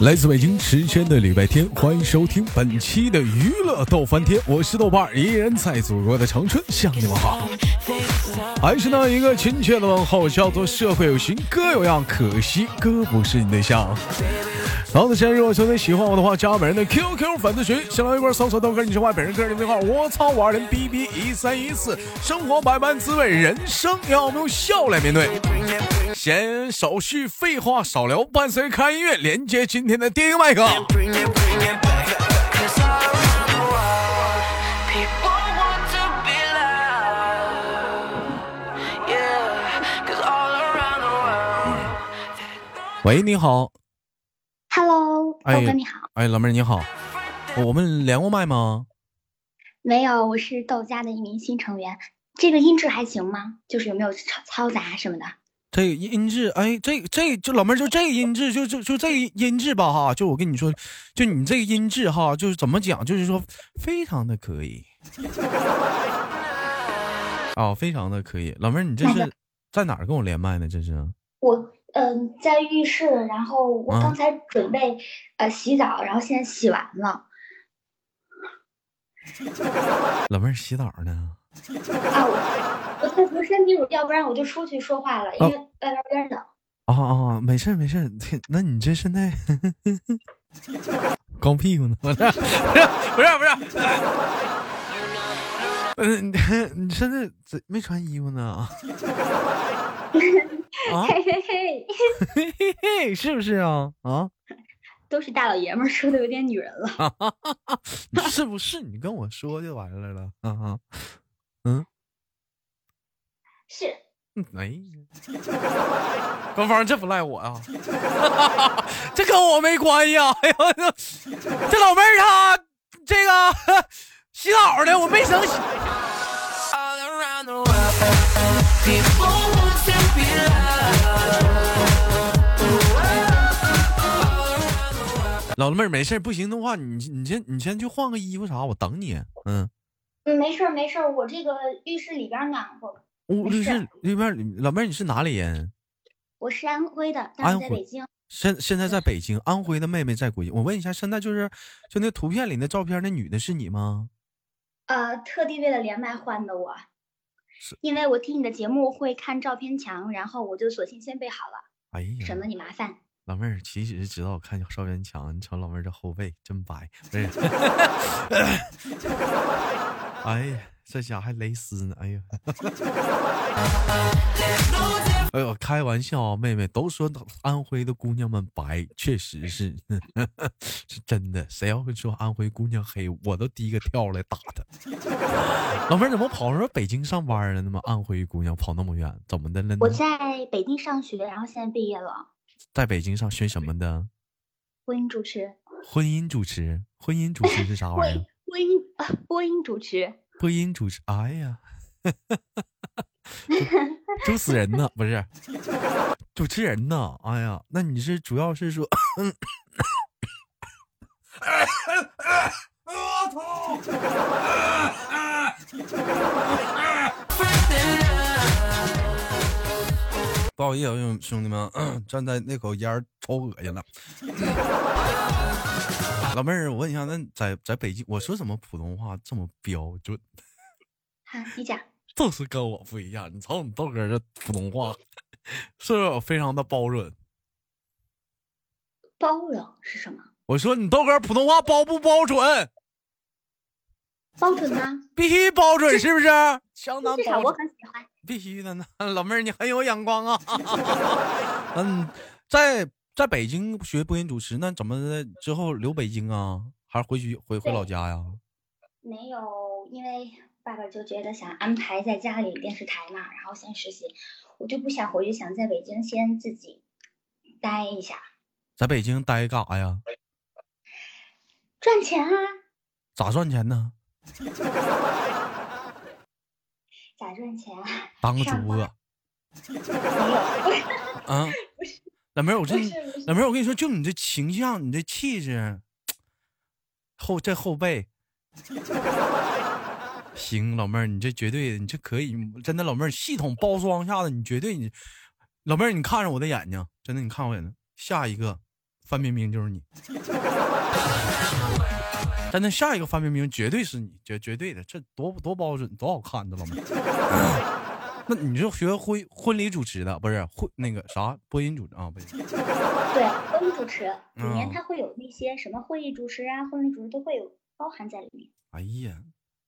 来自北京时间的礼拜天，欢迎收听本期的娱乐逗翻天，我是豆瓣，依然在祖国的长春向你们好，还是那一个亲切的问候，叫做社会有型哥有样，可惜哥不是你对象。好的，现在如果兄弟喜欢我的话，加本人的 QQ 粉丝群，新浪微博搜索豆哥，你是外本人个人微信号，我操五二零 B B 一三一四，生活百般滋味，人生要我们用笑来面对。闲手续废话少聊，伴随开音乐，连接今天的电影麦克。喂，你好。Hello，哎豆哥你好。哎，老妹儿你好，我们连过麦吗？没有，我是豆家的一名新成员。这个音质还行吗？就是有没有嘈嘈杂什么的？这个音质，哎，这这就老妹儿就这个音质，就就就这个音质吧哈，就我跟你说，就你这个音质哈，就是怎么讲，就是说非常的可以。哦，非常的可以，老妹儿，你这是在哪儿跟我连麦呢？这是？我嗯、在浴室，然后我嗯刚才准备、呃洗澡，然后现在洗完了。老妹儿洗澡呢？啊，我我在涂身体乳，要不然我就出去说话了，因为外边有点冷。啊啊，没事没事 那你这现在光屁股呢？不是不是不是，嗯、你你现在怎没穿衣服呢？啊啊嘿嘿嘿，嘿嘿嘿，是不是啊？啊，都是大老爷们儿，说的有点女人了。你 是不是？你跟我说就完了了啊啊，嗯是，没哎呀，官方这不赖我啊，这跟我没关系啊！哎呦，这这老妹儿她这个洗澡呢，我没生洗。老妹儿没事儿不行的话，你你先你先去换个衣服啥，我等你。嗯，嗯，没事儿没事儿，我这个浴室里边暖和。屋浴室里边老妹儿你是哪里人？我是安徽的，但是在北京。现现在在北京，安徽的妹妹在国际。我问一下，现在就是就那图片里那照片那女的是你吗？呃，特地为了连麦换的我，因为我听你的节目会看照片墙，然后我就索性先备好了，哎呀，省得你麻烦。老妹儿其实知道我看见邵元强，你瞅老妹儿这后背真白，不是？哎呀，这家还蕾丝呢，哎呀，哎呦，开玩笑啊，妹妹都说安徽的姑娘们白，确实是 是真的。谁要会说安徽姑娘黑，我都第一个跳来打她。老妹儿怎么跑说北京上班了呢？吗？安徽姑娘跑那么远，怎么的了呢？我在北京上学，然后现在毕业了，在北京上学什么的？播音主持。婚姻主持，婚姻主持是啥玩意儿？播音啊播音主持。播音主持，哎呀，主死人呢？不是，主持人呢？哎呀，那你是主要是说，我不好意思，兄弟们，站在那口烟抽恶心了。老妹儿，我问一下，那在在北京，我说怎么普通话这么标准？好，你讲。就是跟我不一样。你瞅你豆哥这普通话，是不是非常的包准？包容是什么？我说你豆哥普通话包不包准？包准呢？必须包准，是不是？相当至少我包准，很喜欢。必须的呢。老妹儿，你很有眼光啊。嗯，在在北京学播音主持，那怎么的之后留北京啊？还是回去回回老家呀？没有，因为爸爸就觉得想安排在家里电视台嘛，然后先实习，我就不想回去，想在北京先自己待一下，在北京待干啥呀？赚钱啊，咋赚钱呢？咋赚钱啊？当个主播啊？老妹儿，我这老妹儿，我跟你说，就你这形象，你这气质，后这后背，行，老妹儿，你这绝对，你这可以，真的，老妹儿，系统包装下的，你绝对，你老妹儿，你看着我的眼睛，真的，你看我眼睛，下一个范冰冰就是你，真的，下一个范冰冰绝对是你，绝绝对的，这多多标准，多好看的老妹儿。那你是学婚婚礼主持的，不是婚那个啥播音主持啊？不是，对婚礼主持里面嗯它会有那些什么会议主持啊、婚礼主持都会有包含在里面。哎呀，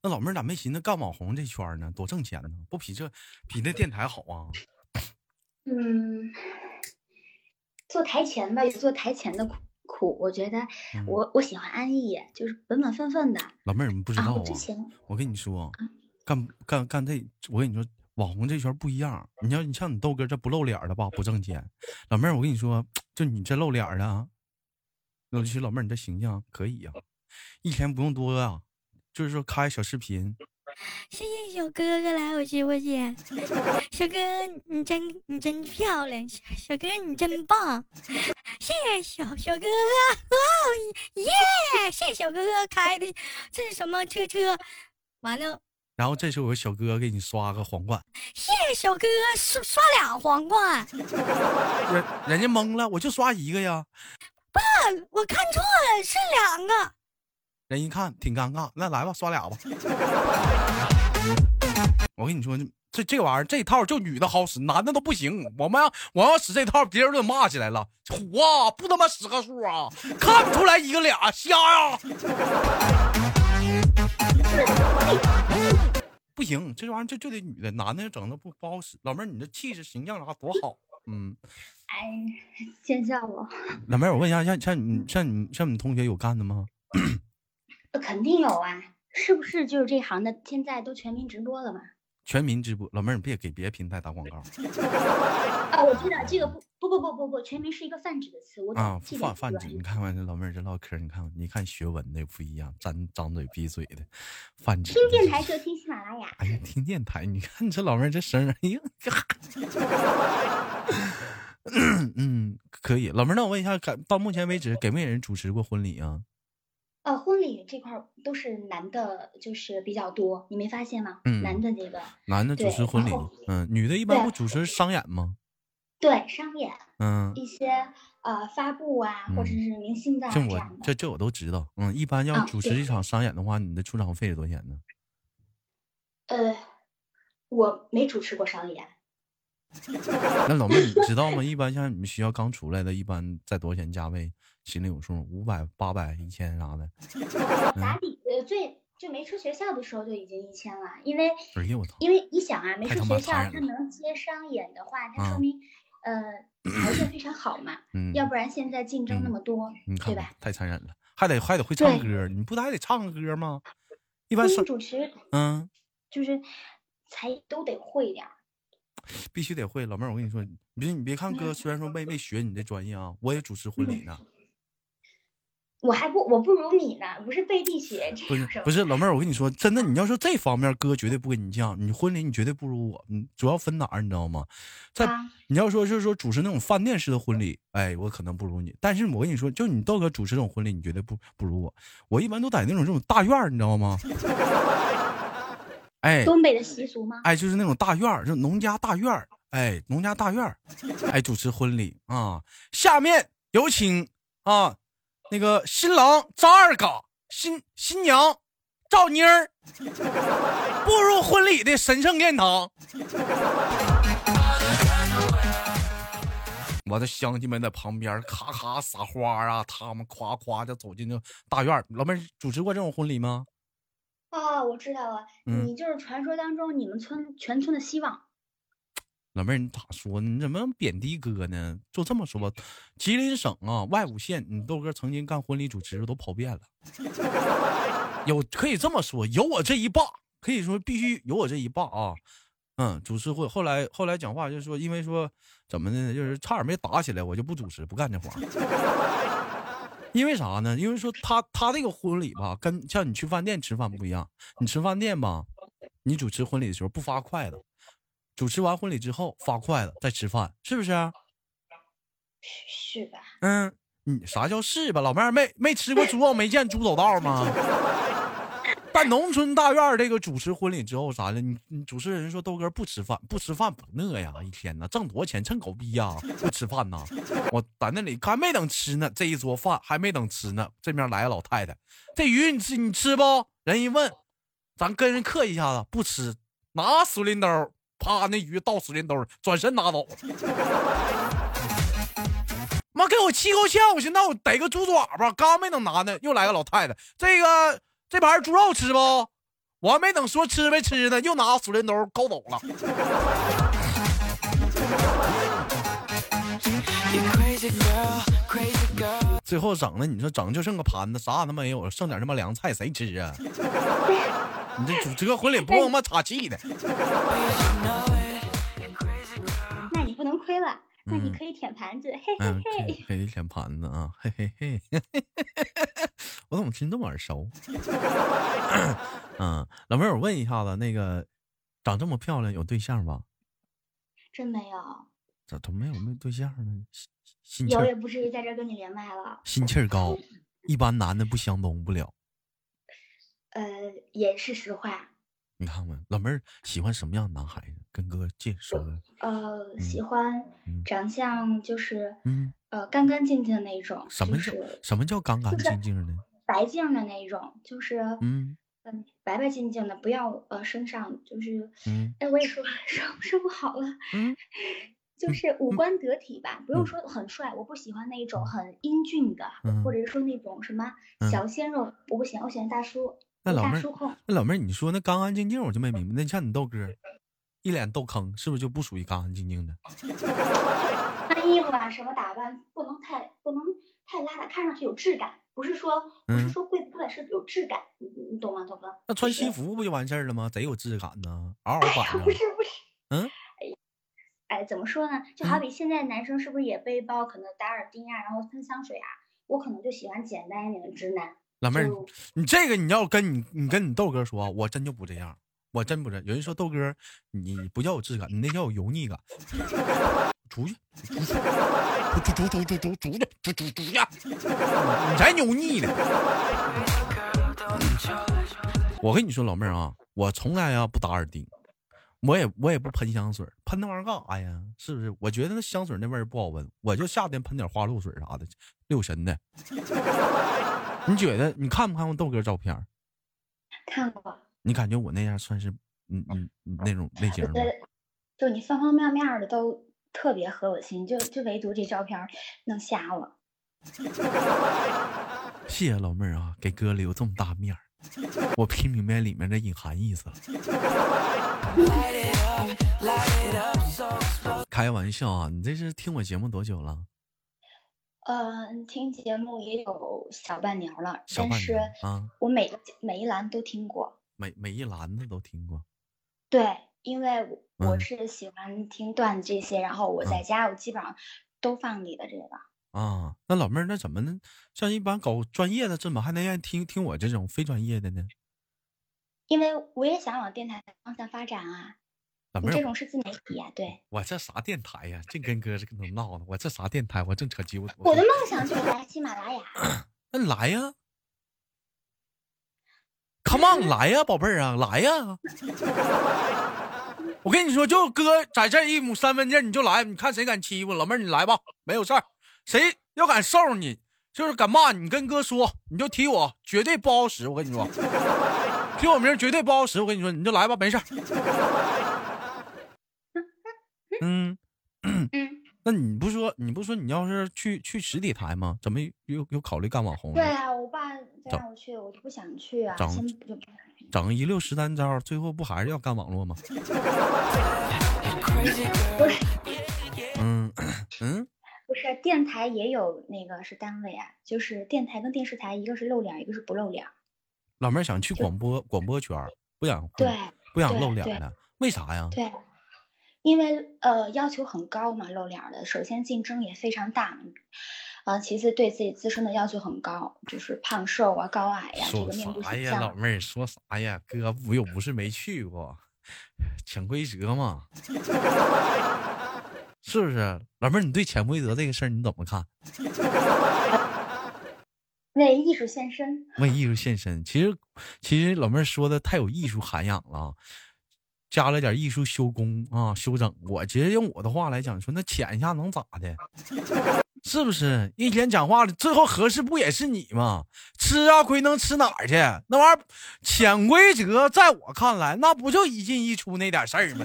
那老妹儿咋没寻思干网红这圈呢？多挣钱呢？不比这比那电台好啊？嗯，做台前吧，有做台前的苦苦。我觉得嗯我、我喜欢安逸，就是本本分分的。老妹儿，你不知道啊，啊我？之前我跟你说，干干干这，我跟你说，网红这圈不一样。你要你像你豆哥这不露脸的吧，不挣钱。老妹儿，我跟你说，就你这露脸的啊，尤其是老妹儿，你这形象可以呀、一天不用多呀、就是说开小视频，谢谢小哥哥来我直播间，小哥你真你真漂亮，小小哥你真棒，谢谢小小哥哥，哇耶！谢谢小哥哥开的这是什么车车？完了，然后这时候有个小哥哥给你刷个皇冠，谢谢小哥哥刷刷俩皇冠，人人家懵了，我就刷一个呀。我看错了是两个。人一看挺尴尬，那来吧，刷俩吧。我跟你说，这这玩意儿这套就女的好使，男的都不行。我们要我要使这套，别人都得骂起来了。虎啊，不他妈使个数啊，看不出来一个俩，瞎呀、不行，这玩意儿就就得女的，男的整的不不好使。老妹儿，你这气质形象啥多好，嗯。哎，见笑我，老妹儿，我问一下，像像你像你像你同学有干的吗？呃肯定有啊，是不是就是这行的现在都全民直播了嘛？全民直播，老妹儿，你别给别的平台打广告啊，我知道这个不不不不不不，全民是一个泛指的词，我啊！泛泛指，你看看这老妹儿这唠嗑，你看你看学文的不一样，张张嘴闭嘴的，泛指。听电台就听喜马拉雅。哎呀，听电台，你看你这老妹儿这声儿，哎呀，嗯，可以。老妹儿，那我问一下，感到目前为止给没给人主持过婚礼啊？呃，婚礼这块儿都是男的，就是比较多，你没发现吗？嗯男的这个男的主持婚礼，嗯，女的一般不主持商演吗？对商演嗯，一些呃发布啊，或者嗯是明星的、啊、这我这样。这这我都知道。嗯，一般要主持一场商演的话，你的出场费是多少钱呢？呃，我没主持过商演，那老妹，你知道吗？一般像你们学校刚出来的，一般在多少钱价位？心里有数，五百、八百、一千啥的。打底呃最就没出学校的时候就已经一千了，因为哎呀，我操！因为你想啊，没出学校，他能接商演的话，它啊说明、呃条件非常好嘛，嗯，要不然现在竞争那嗯么多，对吧？，太残忍了，还得还得会唱歌，你不还得唱个歌吗？一般是主持嗯，就是才都得会点儿。必须得会。老妹儿，我跟你说，你别你别看哥，嗯虽然说没没学你这专业啊，我也主持婚礼呢。我还不我不如你呢，不是背地学，这不是不是，老妹儿，我跟你说，真的，你要说这方面，哥绝对不跟你犟。你婚礼你绝对不如我，嗯，主要分哪儿，你知道吗？在啊你要说就是说主持那种饭店式的婚礼，哎，我可能不如你。但是我跟你说，就你豆哥主持这种婚礼，你绝对不不如我。我一般都在那种这种大院儿，你知道吗？哎东北的习俗吗？哎，就是那种大院儿，就农家大院儿，哎，农家大院儿，哎，主持婚礼啊。下面有请啊，那个新郎张二嘎，新新娘赵妮儿步入婚礼的神圣殿堂。我的乡亲们在旁边咔咔撒花啊，他们夸夸就走进那大院。老妹儿主持过这种婚礼吗？啊，我知道了，嗯你就是传说当中你们村全村的希望。老妹儿，你咋说呢？你怎么贬低哥呢？就这么说吧，吉林省啊，外五县，你豆哥曾经干婚礼主持都跑遍了，有可以这么说，有我这一霸，可以说必须有我这一霸啊。嗯，主持会后来后来讲话就是说，因为说怎么的呢，就是差点没打起来，我就不主持，不干这活。因为啥呢？因为说他他这个婚礼吧，跟像你去饭店吃饭不一样。你吃饭店吧，你主持婚礼的时候不发筷子，主持完婚礼之后发筷子再吃饭，是不是？是是吧？嗯，你啥叫是吧？老妹儿没没吃过猪肉，没见猪走道吗？在农村大院儿这个主持婚礼之后啥的，你你主持人说豆哥不吃饭，不吃饭不饿呀，一天呐挣多少钱趁狗逼呀，不吃饭呐！我在那里还没等吃呢，这一桌饭还没等吃呢，这边来个老太太，这鱼你吃你吃不？人一问，咱跟人客一下子，不吃，拿水淋兜，啪那鱼倒死人兜，转身拿走。妈给我气够呛！我寻思那我逮个猪爪吧，刚没等拿呢，又来个老太太，这个。这盘猪肉吃不？我还没等说吃没吃呢，又拿死人兜勾走了。最后整的，你说整就剩个盘子，啥都没有，剩点他妈凉菜，谁吃啊？你这主这婚礼不他妈岔气的。那你不能亏了。那你可以舔盘子，嘿嘿嘿，可以舔盘子啊，嘿嘿嘿，我怎么听这么耳熟？嗯，老妹儿，我问一下子，那个长这么漂亮有对象吧？真没有。咋都没有没对象呢？心有也不至于在这跟你连麦了。心气儿高，一般男的不相中不了。呃，也是实话。你看看，老妹儿喜欢什么样的男孩子？跟哥介绍。呃，喜欢长相就是嗯呃干干净净的那种。什么叫什么叫干干净净的？白净的那种，就是嗯嗯白白净净的，不要呃身上就是嗯哎我也说 说说不好了嗯，就是五官得体吧，不用说很帅，我不喜欢那种很英俊的，或者是说那种什么小鲜肉，我不喜欢，我喜欢大叔。那老妹儿，那老妹儿，你说那干干净净，我就没明白。那像你豆哥，一脸豆坑，是不是就不属于干干净净的？穿衣服啊，什么打扮，不能太不能太邋遢，看上去有质感。不是说不是说贵不贵，是有质感。你你懂吗，豆哥？那穿西服不就完事儿了吗？贼有质感呢，嗷嗷板不是不是，嗯，哎哎，怎么说呢？就好比现在男生是不是也背包，可能打耳钉啊，然后喷香水啊？我可能就喜欢简单一点的直男。老妹儿，你这个你要跟你你跟你豆哥说，我真就不这样，我真不是。有人说豆哥，你不叫有质感，你那叫有油腻感。出去，出去，出出出出出出去，出出出去，你才油腻呢。我跟你说，老妹儿啊，我从来啊不打耳钉，我也我也不喷香水，喷那玩意儿干啥呀？是不是？我觉得那香水那味儿不好闻，我就夏天喷点花露水啥的，六神的。你觉得你看不看过豆哥照片？看过。你感觉我那样算是嗯嗯那种类型吗？就你方方面面的都特别合我心，就就唯独这照片能瞎我。谢谢老妹儿啊，给哥留这么大面儿，我听明白里面的隐含意思了。开玩笑啊，你这是听我节目多久了？嗯，听节目也有小半年了，但是啊，我每个每一栏都听过，每每一栏子都听过。对，因为我是喜欢听段子这些，然后我在家我基本上都放你的这个。啊，那老妹儿，那怎么呢？像一般搞专业的，怎么还能愿意听听我这种非专业的呢？因为我也想往电台方向发展啊。你这种是自媒体呀？对，我这啥电台呀？净跟哥这个能闹呢？我这啥电台？我正扯鸡巴。我的梦想就是来喜马拉雅。那你来呀，Come on，来呀，宝贝儿啊，来呀！我跟你说，就哥在这一亩三分地，你就来，你看谁敢欺负老妹儿？你来吧，没有事儿。谁要敢收你，就是敢骂你，跟哥说，你就提我，绝对不好使。我跟你说，提我名绝对不好使。我跟你说，你就来吧，没事儿。嗯嗯，那你不说，你不说你要是去去实体台吗？怎么又又考虑干网红？对啊，我爸再让我去，我就不想去啊。整整一溜十三招，最后不还是要干网络吗？不是，嗯嗯，不是电台也有那个是单位啊，就是电台跟电视台，一个是露脸，一个是不露脸。老妹儿想去广播广播圈，不想对，不想露脸了，为啥呀？对。因为呃要求很高嘛，露脸的，首先竞争也非常大，啊，其次对自己自身的要求很高，就是胖瘦啊、高矮呀，这个面部形象。呀，老妹儿说啥呀？哥我又不是没去过，潜规则嘛。是不是？老妹儿，你对潜规则这个事儿你怎么看？为艺术献身，为艺术献身。其实，其实老妹儿说的太有艺术涵养了，加了点艺术修工啊，修整。我觉得用我的话来讲，说那潜一下能咋的？是不是？一天讲话了，最后合适不也是你吗？吃啊，亏能吃哪儿去？那玩意儿潜规则，在我看来，那不就一进一出那点事儿吗？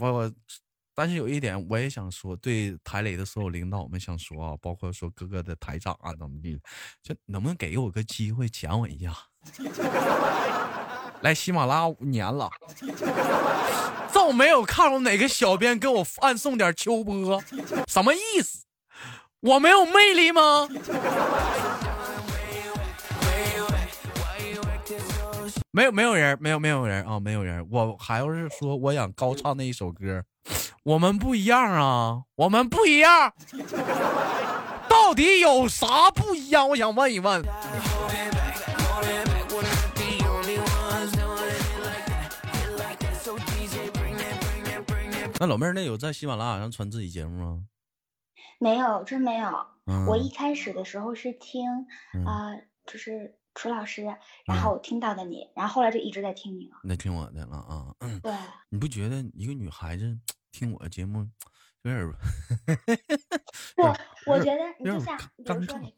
我 我。但是有一点，我也想说，对台里的所有领导们想说啊，包括说哥哥的台长啊，怎么地，就能不能给我个机会讲我一下？来喜马拉雅五年了，就没有看过哪个小编给我暗送点秋波，什么意思？我没有魅力吗？没有没有人，没有没有人啊，没有人。我还要是说，我想高唱那一首歌。我们不一样啊，我们不一样，到底有啥不一样？我想问一问。那老妹儿，那有在喜马拉雅上传自己节目吗？没有，真没有。我一开始的时候是听啊，就是楚老师，然后听到的你，然后后来就一直在听你了。那听我的了啊。对。你不觉得一个女孩子？听我节目 有点不，我觉得你就像，比如说你，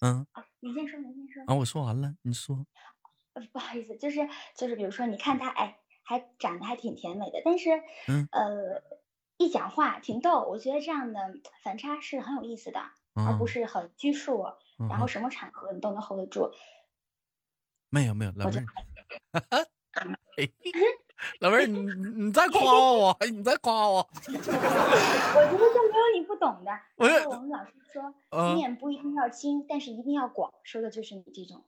嗯，你先说，你先说。啊，我说完了，你说。不好意思，就是就是，比如说，你看他，哎，还长得还挺甜美的，但是，呃，一讲话挺逗。我觉得这样的反差是很有意思的，而不是很拘束，然后什么场合你都能 hold 得住。没有没有，老妹。老妹儿，你你再夸我，你再夸我。我觉得就没有你不懂的。我们老师说，面不一定要精，但是一定要广，说的就是你这种。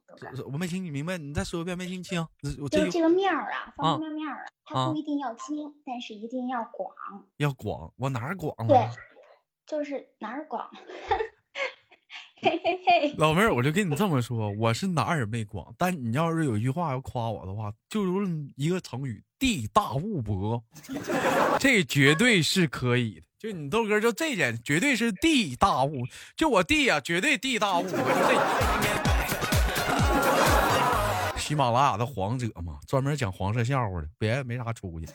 我没听你明白，你再说一遍，没听清。就这个面儿啊，方方面面啊，它不一定要精，但是一定要广。要广，我哪儿广了？对，就是哪儿广。嘿嘿，老妹儿，我就跟你这么说，我是哪儿也没广，但你要是有一句话要夸我的话，就如一个成语“地大物博”，这绝对是可以的。就你豆哥，就这点绝对是地大物，就我弟呀，绝对地大物博。喜马拉雅的黄者嘛，专门讲黄色笑话的，别没啥出息。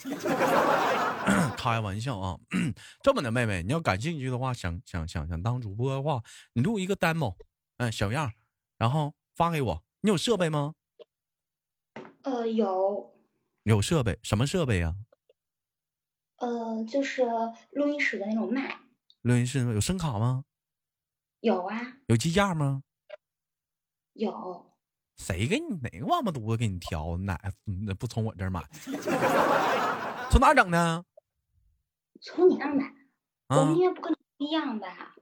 开玩笑啊，这么的妹妹，你要感兴趣的话，想想想想当主播的话，你录一个 demo，嗯，小样，然后发给我。你有设备吗？呃，有。有设备？什么设备呀？呃，就是录音室的那种麦。录音室有声卡吗？有啊。有机架吗？有。谁给你哪个王八犊子给你挑？哪那不从我这儿买？从哪整的？从你那儿买，我们应该不跟不一样吧？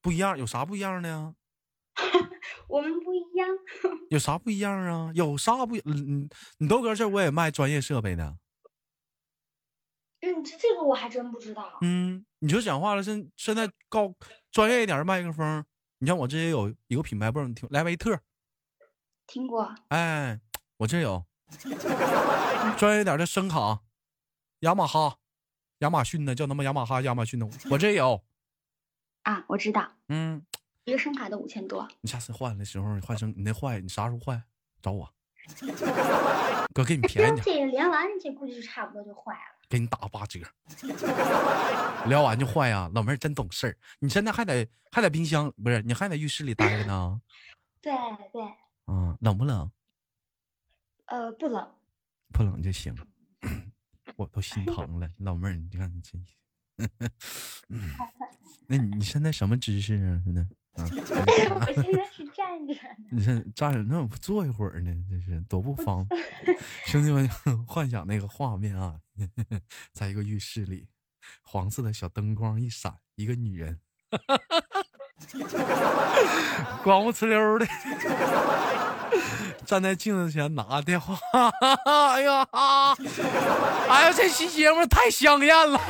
不一样，有啥不一样的呀？我们不一样。有啥不一样啊？有啥不？嗯，你豆哥这我也卖专业设备的。嗯，这这个我还真不知道。嗯，你就讲话了，现现在高专业一点的麦克风，你像我这也有一个品牌，不知道你听莱维特。听过。哎，我这有 专业点的声卡，雅马哈。亚马逊的叫他妈雅马哈，亚马逊的我这有啊，我知道，嗯，一个声卡都五千多。你下次换的时候换声，你那坏，你啥时候换？找我，哥给你便宜点。这连完这估计就差不多就坏了，给你打八折。聊完就坏呀，老妹儿真懂事儿。你现在还在还在冰箱不是？你还在浴室里待着呢？对对。嗯，冷不冷？呃，不冷。不冷就行。我都心 疼了，老妹儿，你看你真，那你现在什么姿势啊？现在啊？我现在是站着。你站站着，那我不坐一会儿呢？这是多不方便。兄弟们，幻想那个画面啊，在一个浴室里，黄色的小灯光一闪，一个女人，光不呲溜的。站在镜子前拿电话，哎呀，哎呀，这期节目太香艳了，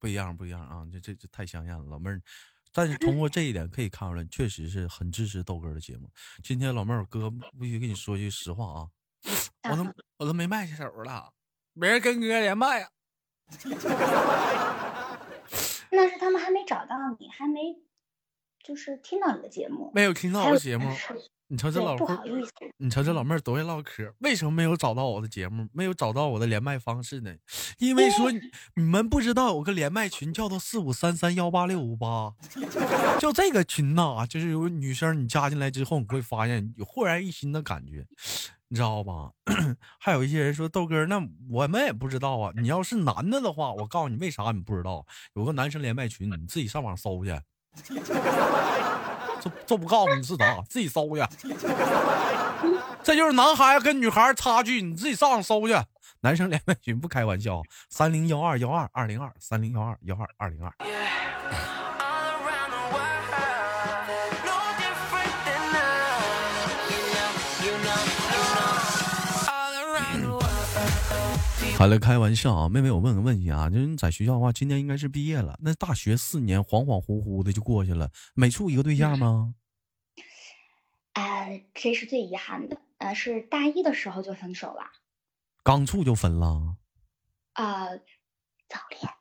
不一样，不一样啊！这这这太香艳了，老妹儿但是通过这一点可以看出来，确实是很支持豆哥的节目。今天老妹儿，哥必须跟你说句实话啊，我都我都没卖下手了，没人跟哥连麦呀。那是他们还没找到你，还没就是听到你的节目，没有听到我节目。你瞅这老不好意思，你瞅这老妹儿多会唠嗑，为什么没有找到我的节目，没有找到我的连麦方式呢？因为说你 们不知道有个连麦群叫做四五三三幺八六五八，就这个群呐，就是有女生你加进来之后，你会发现有焕然一新的感觉，你知道吧？还有一些人说豆哥，那我们也不知道啊。你要是男的的话，我告诉你为啥你不知道，有个男生连麦群，你自己上网搜去。这这不告诉你是啥，自己搜去。这就是男孩跟女孩差距，你自己上搜去。男生连麦群不开玩笑，三零幺二幺二二零二，三零幺二幺二二零二。好了，开玩笑啊，妹妹，我问个问题啊，就是你在学校的话，今年应该是毕业了，那大学四年恍恍惚惚的就过去了，没处一个对象吗？呃，这是最遗憾的，呃，是大一的时候就分手了，刚处就分了，啊，早恋。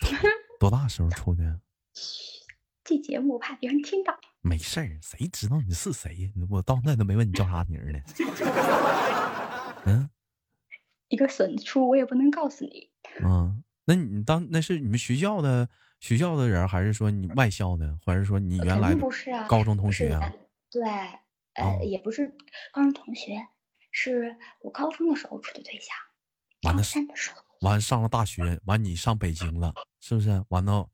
多大时候处的？这节目怕别人听到。没事儿，谁知道你是谁呀？我到那都没问你叫啥名呢。嗯。一个损出，我也不能告诉你。嗯，那你当那是你们学校的学校的人，还是说你外校的，还是说你原来不是啊？高中同学啊？对，呃，也不是高中同学，是我高中的时候处的对象。完了，三的时候，完上了大学，完你上北京了，是不是？完到，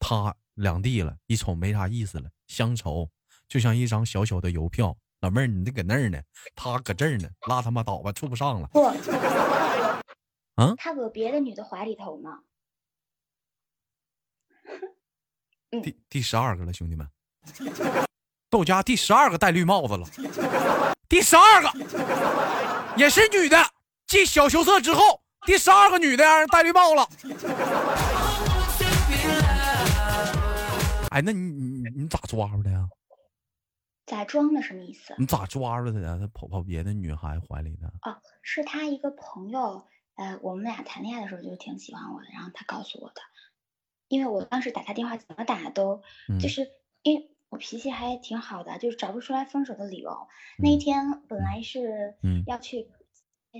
他两地了，一瞅没啥意思了，乡愁就像一张小小的邮票。老妹儿，你这搁那儿呢，他搁这儿呢，拉他妈倒吧，处不上了。不，啊，他搁别的女的怀里头呢。第第十二个了，兄弟们，豆家第十二个戴绿帽子了，第十二个也是女的，继小羞涩之后，第十二个女的让人戴绿帽了。哎，那你你你咋抓住的呀？咋装的？什么意思？你咋抓住的呀？他跑跑别的女孩怀里的？哦，是他一个朋友，呃，我们俩谈恋爱的时候就挺喜欢我的，然后他告诉我的，因为我当时打他电话怎么打都，就是因为我脾气还挺好的，就是找不出来分手的理由。那一天本来是要去，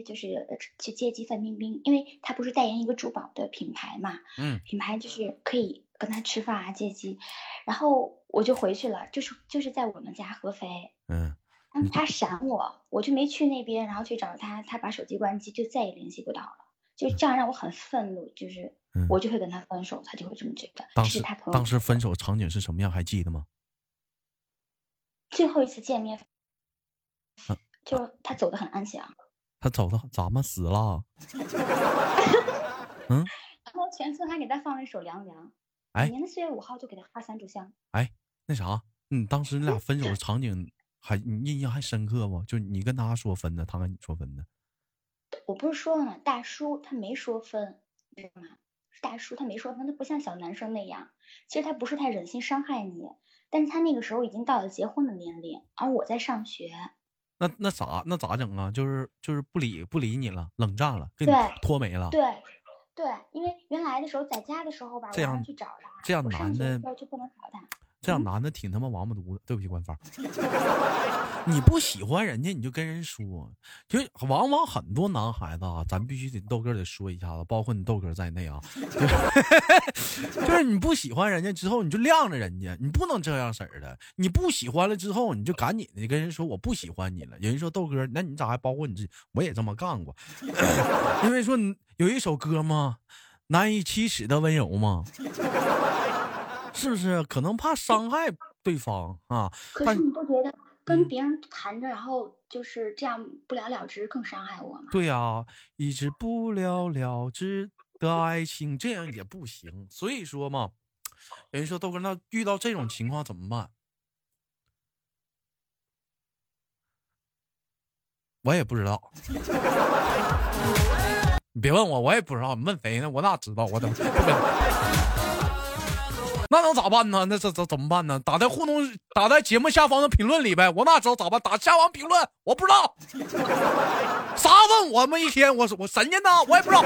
就是去接机范冰冰，因为她不是代言一个珠宝的品牌嘛，嗯，品牌就是可以。跟她吃饭啊，接机，然后我就回去了，就是就是在我们家合肥，嗯，他闪我，我就没去那边，然后去找他，他把手机关机，就再也联系不到了，就这样让我很愤怒，就是我就会跟他分手，他就会这么觉得。当时他朋友当时分手场景是什么样？还记得吗？最后一次见面，就他走的很安详，他走到咱们死了？嗯，然后全村还给他放了一首《凉凉》。哎，年的四月五号就给他发三炷香。哎，那啥，嗯，当时你俩分手的 场景还你印象还深刻不？就你跟他说分的，他跟你说分的。我不是说了吗？大叔他没说分，知道吗？大叔他没说分，他不像小男生那样。其实他不是太忍心伤害你，但是他那个时候已经到了结婚的年龄，而我在上学。那那咋那咋整啊？就是就是不理不理你了，冷战了，给你拖没了。对。对，因为原来的时候在家的时候吧，这样去找他，这样男的就不能找他。这样男的挺他妈王八犊子，对不起官方。你不喜欢人家，你就跟人说。就往往很多男孩子啊，咱必须得豆哥得说一下子，包括你豆哥在内啊，就是你不喜欢人家之后，你就晾着人家，你不能这样式儿的。你不喜欢了之后，你就赶紧的跟人说我不喜欢你了。有人说豆哥，那你咋还包括你自己？我也这么干过，因为说有一首歌嘛，难以启齿的温柔嘛。是不是可能怕伤害对方啊？可是你不觉得跟别人谈着，然后就是这样不了了之更伤害我吗？对呀，一直不了了之的爱情这样也不行。所以说嘛，人说豆哥，那遇到这种情况怎么办？我也不知道，你别问我，我也不知道。你问谁呢？我哪知道？我怎么不那能咋办呢？那这这怎么办呢？打在互动，打在节目下方的评论里呗。我哪知道咋办？打下方评论，我不知道。啥问我们一天？我我神仙呢？我也不知道。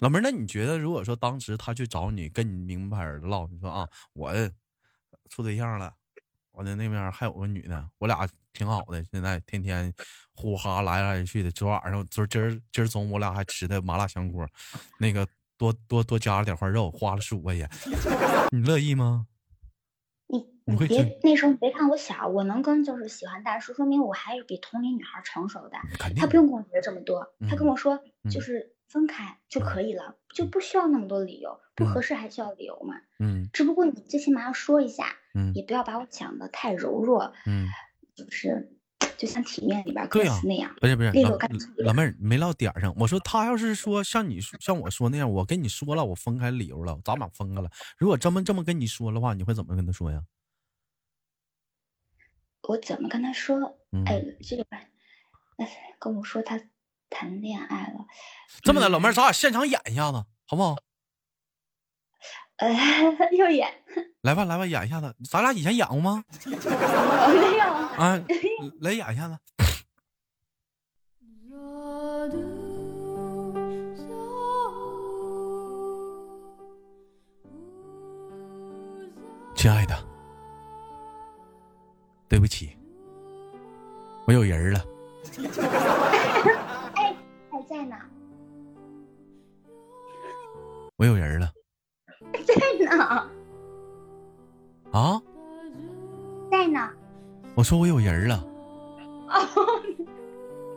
老妹儿，那你觉得，如果说当时他去找你，跟你明白的唠，你说啊，我处对象了，我的那边还有个女的，我俩挺好的，现在天天呼哈来来去的。昨晚上，昨今儿今儿中午我俩还吃的麻辣香锅，那个多多多加了点块肉，花了十五块钱，你乐意吗？你你别那时候别看我小，我能跟就是喜欢大叔，说明我还是比同龄女孩成熟的。他不用跟我学这么多，他跟我说就是。分开就可以了，就不需要那么多理由。不合适还需要理由吗？嗯，只不过你最起码要说一下，嗯，也不要把我讲的太柔弱，嗯，就是就像体面里边歌词那样，不是不是，老妹儿没唠点上。我说他要是说像你像我说那样，我跟你说了，我分开理由了，咱俩分开了。如果这么这么跟你说的话，你会怎么跟他说呀？我怎么跟他说？哎，这个，哎，跟我说他。谈恋爱了，这么的，老妹儿，咱俩现场演一下子，好不好？呃，要演。来吧，来吧，演一下子。咱俩以前演过吗？没有。啊，来演一下子。亲爱的，对不起，我有人了。哎，还在呢，我有人了。在呢。啊？在呢。我说我有人了。哦，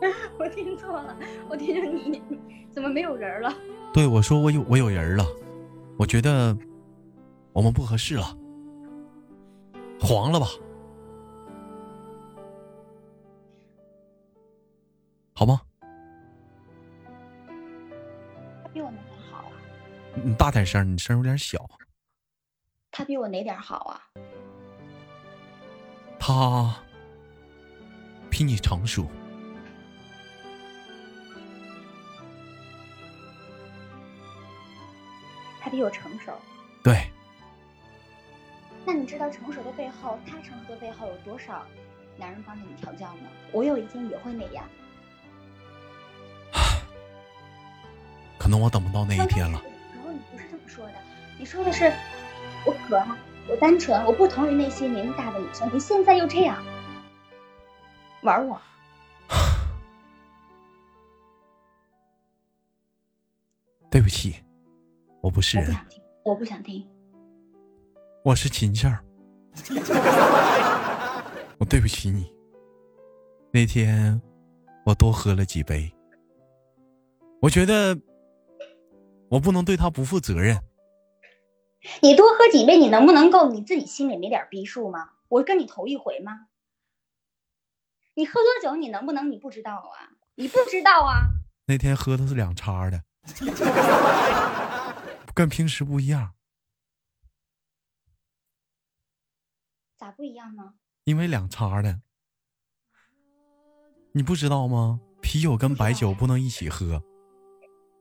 我听错了，我听着你怎么没有人了？对，我说我有我有人了，我觉得我们不合适了，黄了吧？好吗？比我们好啊你大点声，你声有点小。他比我哪点好啊？他比你成熟。他比我成熟。对。那你知道成熟的背后，他成熟的背后有多少男人帮着你调教吗？我有一天也会那样。可能我等不到那一天了你不是这么。说的，你说的是我可爱，我单纯，我不同于那些年龄大的女生。你现在又这样玩我，对不起，我不是人。我不想听，我是秦儿。我对不起你。那天我多喝了几杯，我觉得。我不能对他不负责任。你多喝几杯，你能不能够你自己心里没点逼数吗？我跟你头一回吗？你喝多酒，你能不能你不知道啊？你不知道啊？那天喝的是两叉的，跟平时不一样。咋不一样呢？因为两叉的，你不知道吗？啤酒跟白酒不能一起喝。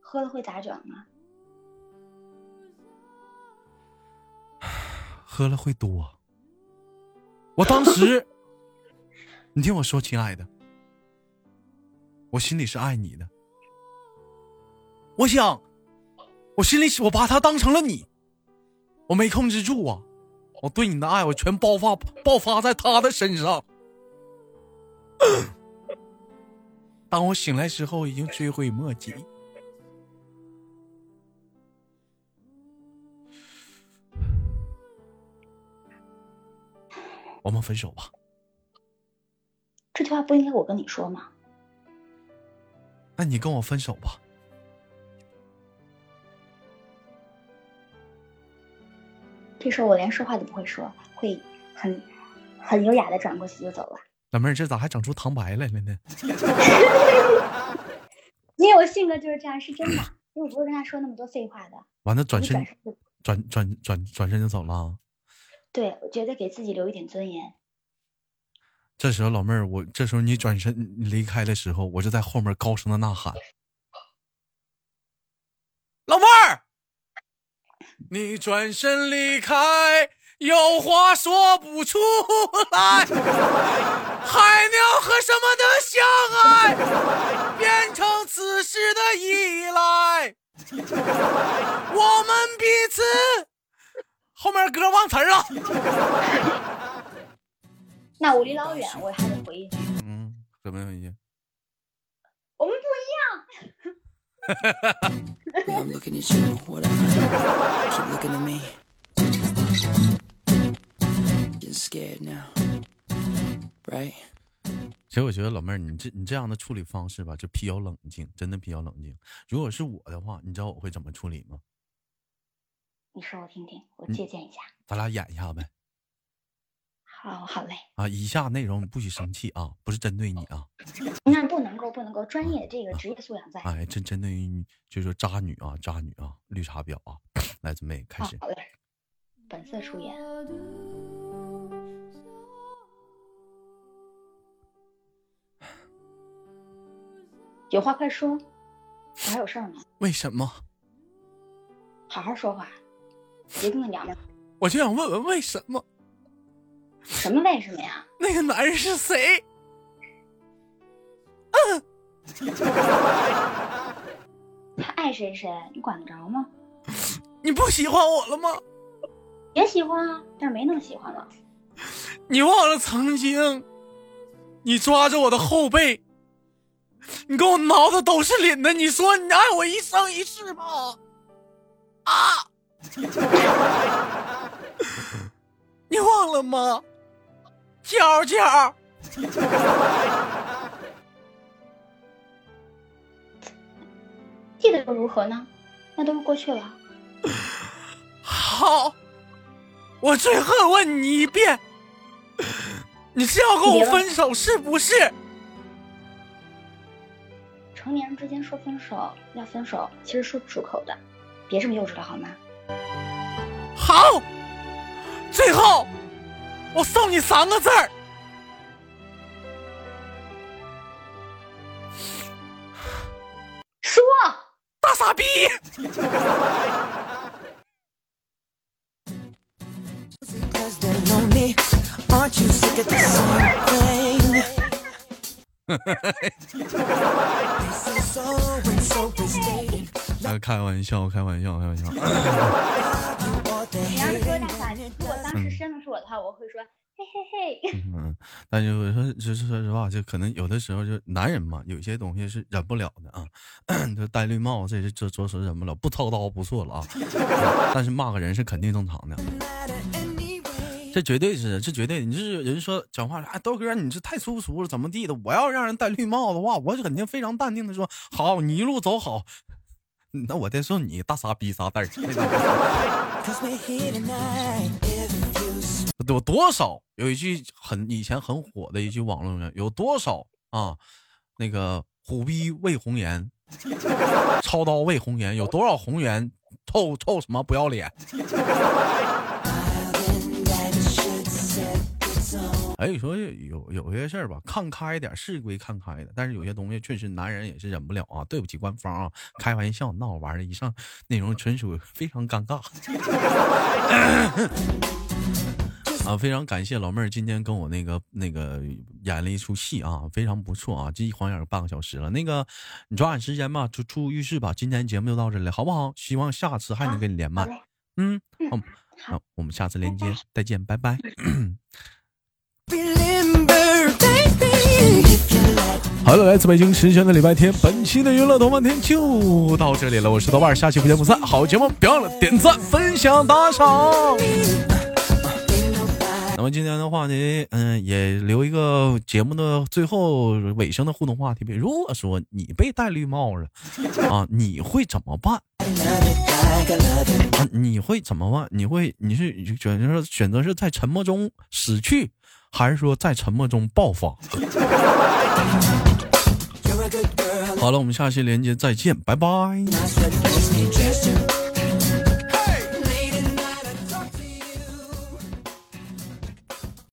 喝了会咋整啊？喝了会多，我当时，你听我说，亲爱的，我心里是爱你的。我想，我心里我把他当成了你，我没控制住啊，我对你的爱我全爆发爆发在他的身上。当我醒来之后，已经追悔莫及。我们分手吧。这句话不应该我跟你说吗？那你跟我分手吧。这时候我连说话都不会说，会很很优雅的转过去就走了。老妹儿，这咋还整出唐白来了呢？因为我性格就是这样，是真的。因为我不会跟他说那么多废话的。完了，转身转转转转身就走了。对我觉得给自己留一点尊严。这时候老妹儿我这时候你转身离开的时候我就在后面高声的呐喊。老妹儿你转身离开有话说不出来。海鸟和什么的相爱变成此时的依赖。我们彼此后面歌忘词了。那我离老远，我还得回一句。嗯，怎么回事？我们不一样。其实我觉得老妹儿，你这你这样的处理方式吧，就比较冷静，真的比较冷静。如果是我的话，你知道我会怎么处理吗？你说我听听，我借鉴一下。咱俩演一下呗。好好嘞。啊，以下内容不许生气啊，不是针对你啊。那不能够，不能够，专业这个职业素养在。哎，针针对于就是说渣女啊，渣女啊，绿茶婊啊，来准备开始。好嘞。本色出演。有话快说，我还有事儿呢。为什么？好好说话。别跟个娘们，我就想问问为什么？什么为什么呀？那个男人是谁？嗯，他爱谁谁，你管得着吗？你不喜欢我了吗？也喜欢啊，但是没那么喜欢了。你忘了曾经，你抓着我的后背，你给我挠的都是脸的，你说你爱我一生一世吗？啊！你忘了吗，娇娇？记得又如何呢？那都是过去了。好，我最后问你一遍，你是要跟我分手是不是？成年人之间说分手要分手，其实说不出口的，别这么幼稚了好吗？好，最后我送你三个字儿：说大傻逼。开玩笑，开玩笑，开玩笑。嗯，但是我说，就是说实话，就可能有的时候就男人嘛，有些东西是忍不了的啊。就戴绿帽，这是这着实忍不了，不操刀不错了啊。但是骂个人是肯定正常的。这绝对是，这绝对，你是人说讲话，哎，豆哥，你这太粗俗了，怎么地的？我要让人戴绿帽子的话，我肯定非常淡定的说，好，你一路走好。那我再说你大傻逼啥蛋儿？有多少？有一句很以前很火的一句网络上，有多少啊？那个虎逼为红颜，操刀为红颜，有多少红颜臭臭什么不要脸？哎，你说有有些事儿吧，看开一点是归看开的，但是有些东西确实男人也是忍不了啊。对不起官方啊，开玩笑闹玩的，以上内容纯属非常尴尬。啊，非常感谢老妹儿今天跟我那个那个演了一出戏啊，非常不错啊，这一晃眼半个小时了。那个你抓紧时间吧，出出浴室吧。今天节目就到这里，好不好？希望下次还能跟你连麦。嗯，好，我们下次连接再见，拜拜。好了，来自北京时间的礼拜天，本期的娱乐豆瓣天就到这里了。我是豆瓣，下期不见不散。好节目，别忘了点赞、分享、打赏。那么今天的话呢，嗯，也留一个节目的最后尾声的互动话题呗。如果说你被戴绿帽了 啊，你会怎么办？啊，你会怎么办？你会你是选择选择是在沉默中死去？还是说在沉默中爆发？好了，我们下期连接再见，拜拜。